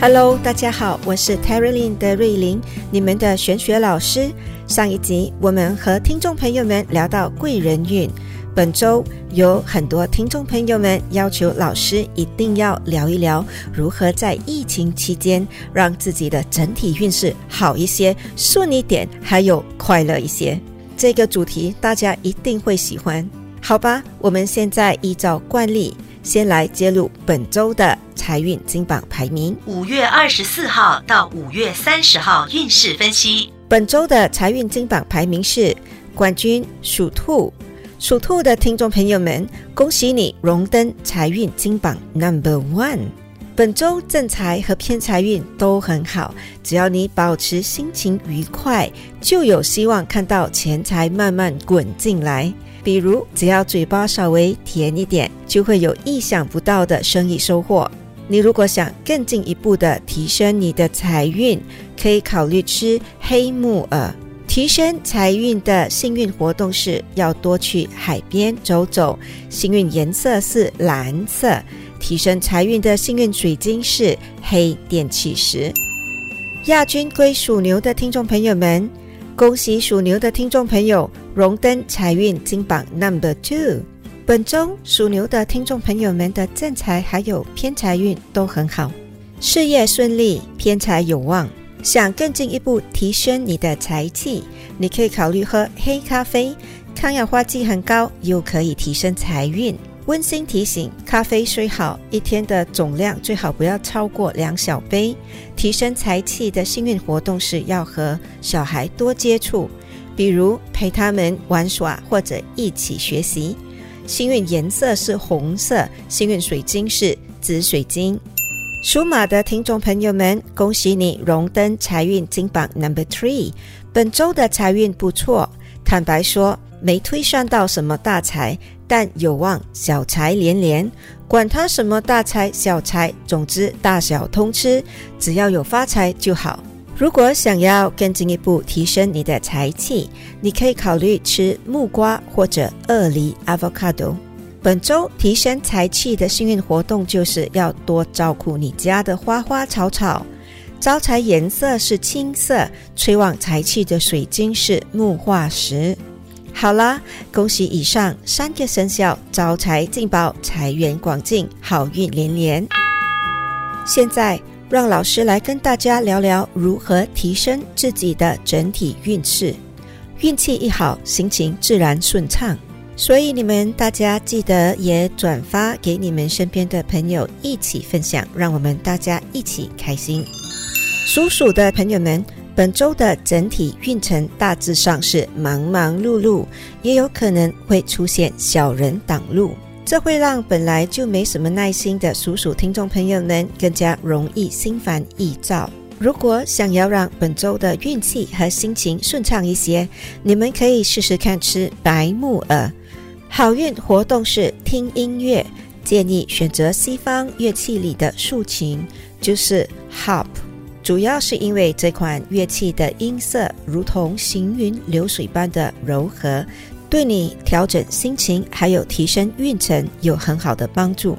Hello，大家好，我是 Terry Lin 的瑞玲，你们的玄学老师。上一集我们和听众朋友们聊到贵人运，本周有很多听众朋友们要求老师一定要聊一聊如何在疫情期间让自己的整体运势好一些、顺一点，还有快乐一些。这个主题大家一定会喜欢，好吧？我们现在依照惯例。先来揭露本周的财运金榜排名。五月二十四号到五月三十号运势分析。本周的财运金榜排名是冠军属兔，属兔的听众朋友们，恭喜你荣登财运金榜 Number One。本周正财和偏财运都很好，只要你保持心情愉快，就有希望看到钱财慢慢滚进来。比如，只要嘴巴稍微甜一点，就会有意想不到的生意收获。你如果想更进一步的提升你的财运，可以考虑吃黑木耳。提升财运的幸运活动是要多去海边走走，幸运颜色是蓝色。提升财运的幸运水晶是黑电气石。亚军归属牛的听众朋友们。恭喜属牛的听众朋友荣登财运金榜 Number Two。本周属牛的听众朋友们的正财还有偏财运都很好，事业顺利，偏财有望。想更进一步提升你的财气，你可以考虑喝黑咖啡，抗氧化剂很高，又可以提升财运。温馨提醒：咖啡虽好，一天的总量最好不要超过两小杯。提升财气的幸运活动是要和小孩多接触，比如陪他们玩耍或者一起学习。幸运颜色是红色，幸运水晶是紫水晶。属马的听众朋友们，恭喜你荣登财运金榜 Number Three。本周的财运不错，坦白说没推算到什么大财。但有望小财连连，管他什么大财小财，总之大小通吃，只要有发财就好。如果想要更进一步提升你的财气，你可以考虑吃木瓜或者鳄梨 （avocado）。本周提升财气的幸运活动就是要多照顾你家的花花草草。招财颜色是青色，催旺财气的水晶是木化石。好啦，恭喜以上三个生肖招财进宝，财源广进，好运连连。现在让老师来跟大家聊聊如何提升自己的整体运势。运气一好，心情自然顺畅。所以你们大家记得也转发给你们身边的朋友一起分享，让我们大家一起开心。属鼠的朋友们。本周的整体运程大致上是忙忙碌碌，也有可能会出现小人挡路，这会让本来就没什么耐心的属鼠听众朋友们更加容易心烦意躁。如果想要让本周的运气和心情顺畅一些，你们可以试试看吃白木耳。好运活动是听音乐，建议选择西方乐器里的竖琴，就是 harp。主要是因为这款乐器的音色如同行云流水般的柔和，对你调整心情还有提升运程有很好的帮助。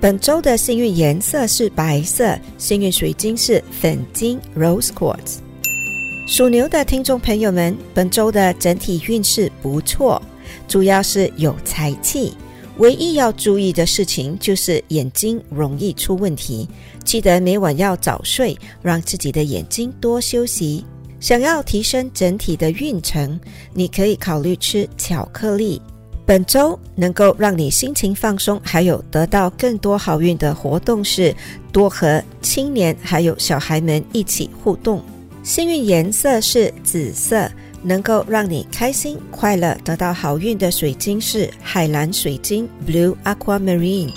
本周的幸运颜色是白色，幸运水晶是粉晶 （Rose Quartz）。属牛的听众朋友们，本周的整体运势不错，主要是有财气。唯一要注意的事情就是眼睛容易出问题，记得每晚要早睡，让自己的眼睛多休息。想要提升整体的运程，你可以考虑吃巧克力。本周能够让你心情放松，还有得到更多好运的活动是多和青年还有小孩们一起互动。幸运颜色是紫色，能够让你开心快乐、得到好运的水晶是海蓝水晶 （Blue Aquamarine）。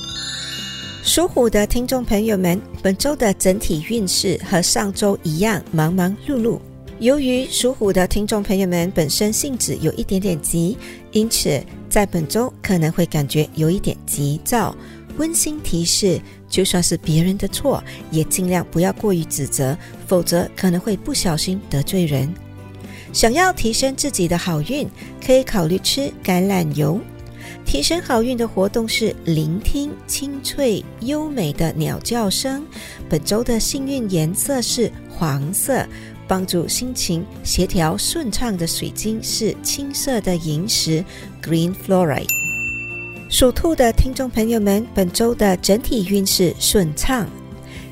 属虎的听众朋友们，本周的整体运势和上周一样忙忙碌碌。由于属虎的听众朋友们本身性子有一点点急，因此在本周可能会感觉有一点急躁。温馨提示：就算是别人的错，也尽量不要过于指责，否则可能会不小心得罪人。想要提升自己的好运，可以考虑吃橄榄油。提升好运的活动是聆听清脆优美的鸟叫声。本周的幸运颜色是黄色，帮助心情协调顺畅的水晶是青色的萤石 （Green Fluorite）。属兔的听众朋友们，本周的整体运势顺畅，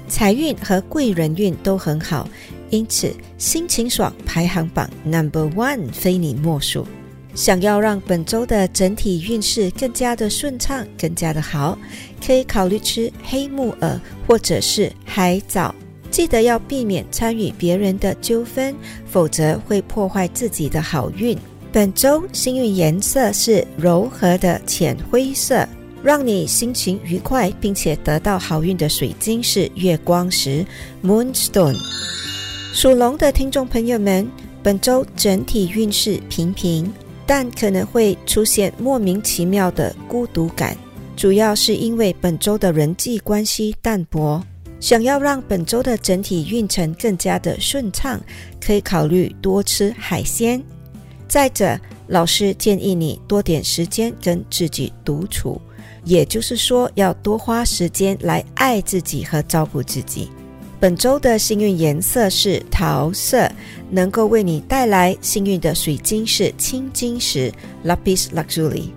财运和贵人运都很好，因此心情爽排行榜 Number One 非你莫属。想要让本周的整体运势更加的顺畅、更加的好，可以考虑吃黑木耳或者是海藻。记得要避免参与别人的纠纷，否则会破坏自己的好运。本周幸运颜色是柔和的浅灰色，让你心情愉快并且得到好运的水晶是月光石 （Moonstone）。属龙的听众朋友们，本周整体运势平平，但可能会出现莫名其妙的孤独感，主要是因为本周的人际关系淡薄。想要让本周的整体运程更加的顺畅，可以考虑多吃海鲜。再者，老师建议你多点时间跟自己独处，也就是说，要多花时间来爱自己和照顾自己。本周的幸运颜色是桃色，能够为你带来幸运的水晶是青金石 （Lapis Lazuli）。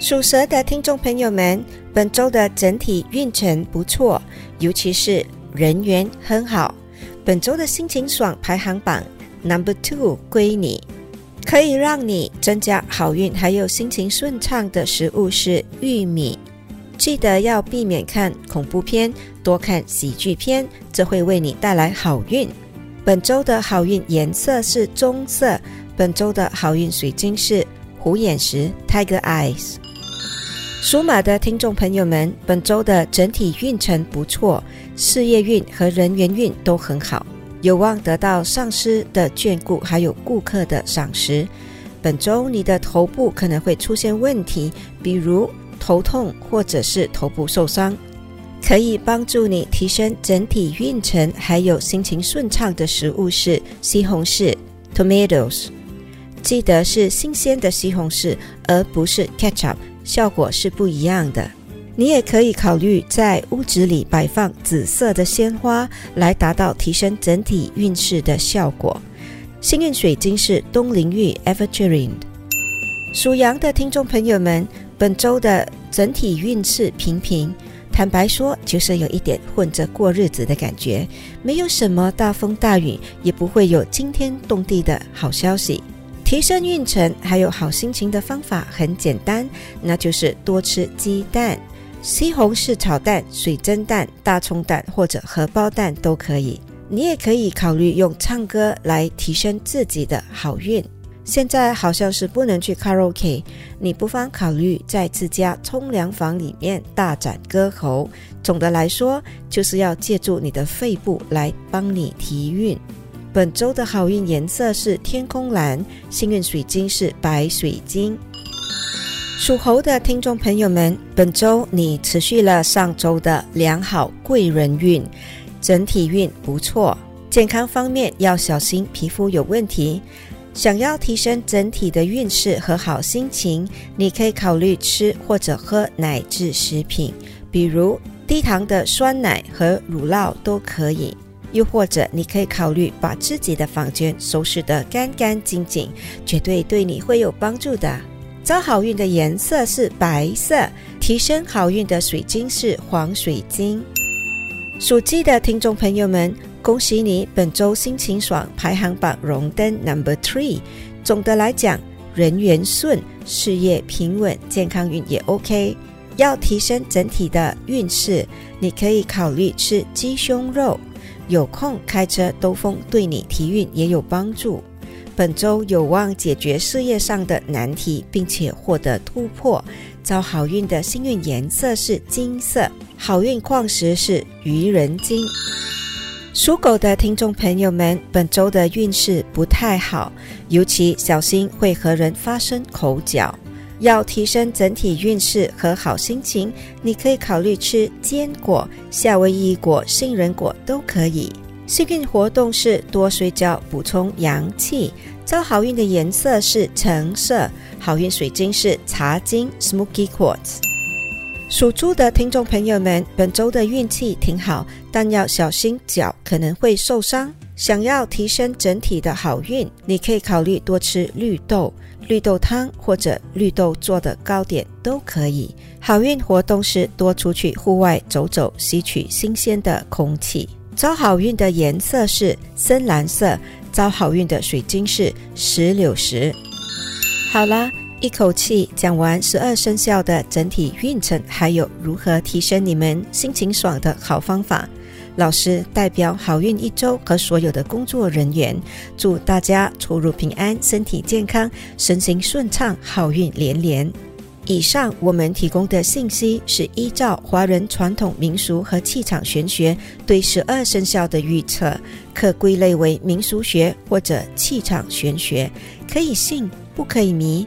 属蛇的听众朋友们，本周的整体运程不错，尤其是人缘很好。本周的心情爽排行榜 Number Two 归你。可以让你增加好运，还有心情顺畅的食物是玉米。记得要避免看恐怖片，多看喜剧片，这会为你带来好运。本周的好运颜色是棕色。本周的好运水晶是虎眼石 （Tiger Eyes）。属马的听众朋友们，本周的整体运程不错，事业运和人缘运都很好。有望得到上司的眷顾，还有顾客的赏识。本周你的头部可能会出现问题，比如头痛或者是头部受伤。可以帮助你提升整体运程，还有心情顺畅的食物是西红柿 （tomatoes）。记得是新鲜的西红柿，而不是 ketchup，效果是不一样的。你也可以考虑在屋子里摆放紫色的鲜花，来达到提升整体运势的效果。幸运水晶是东陵玉 （Evergreen）。属羊的听众朋友们，本周的整体运势平平，坦白说，就是有一点混着过日子的感觉，没有什么大风大雨，也不会有惊天动地的好消息。提升运程还有好心情的方法很简单，那就是多吃鸡蛋。西红柿炒蛋、水蒸蛋、大葱蛋或者荷包蛋都可以。你也可以考虑用唱歌来提升自己的好运。现在好像是不能去卡拉 OK，你不妨考虑在自家冲凉房里面大展歌喉。总的来说，就是要借助你的肺部来帮你提运。本周的好运颜色是天空蓝，幸运水晶是白水晶。属猴的听众朋友们，本周你持续了上周的良好贵人运，整体运不错。健康方面要小心皮肤有问题。想要提升整体的运势和好心情，你可以考虑吃或者喝奶制食品，比如低糖的酸奶和乳酪都可以。又或者你可以考虑把自己的房间收拾得干干净净，绝对对你会有帮助的。招好运的颜色是白色，提升好运的水晶是黄水晶。属鸡的听众朋友们，恭喜你本周心情爽，排行榜荣登 Number Three。总的来讲，人缘顺，事业平稳，健康运也 OK。要提升整体的运势，你可以考虑吃鸡胸肉。有空开车兜风，对你提运也有帮助。本周有望解决事业上的难题，并且获得突破。招好运的幸运颜色是金色，好运矿石是愚人金。属狗的听众朋友们，本周的运势不太好，尤其小心会和人发生口角。要提升整体运势和好心情，你可以考虑吃坚果、夏威夷果、杏仁果都可以。幸运活动是多睡觉，补充阳气。招好运的颜色是橙色，好运水晶是茶晶 （Smoky Quartz）。属猪的听众朋友们，本周的运气挺好，但要小心脚可能会受伤。想要提升整体的好运，你可以考虑多吃绿豆、绿豆汤或者绿豆做的糕点都可以。好运活动是多出去户外走走，吸取新鲜的空气。招好运的颜色是深蓝色，招好运的水晶是石榴石。好啦，一口气讲完十二生肖的整体运程，还有如何提升你们心情爽的好方法。老师代表好运一周和所有的工作人员，祝大家出入平安，身体健康，身心顺畅，好运连连。以上我们提供的信息是依照华人传统民俗和气场玄学对十二生肖的预测，可归类为民俗学或者气场玄学，可以信不可以迷，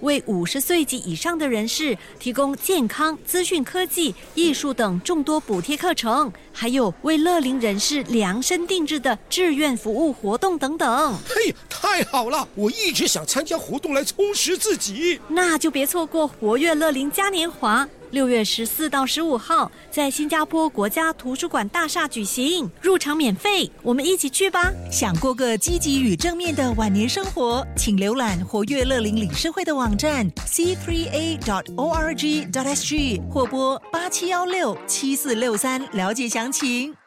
为五十岁及以上的人士提供健康、资讯科技、艺术等众多补贴课程，还有为乐龄人士量身定制的志愿服务活动等等。嘿，太好了！我一直想参加活动来充实自己。那就别错过活跃乐龄嘉年华。六月十四到十五号，在新加坡国家图书馆大厦举行，入场免费，我们一起去吧！想过个积极与正面的晚年生活，请浏览活跃乐龄理事会的网网站 c three a dot o r g dot s g 或拨八七幺六七四六三了解详情。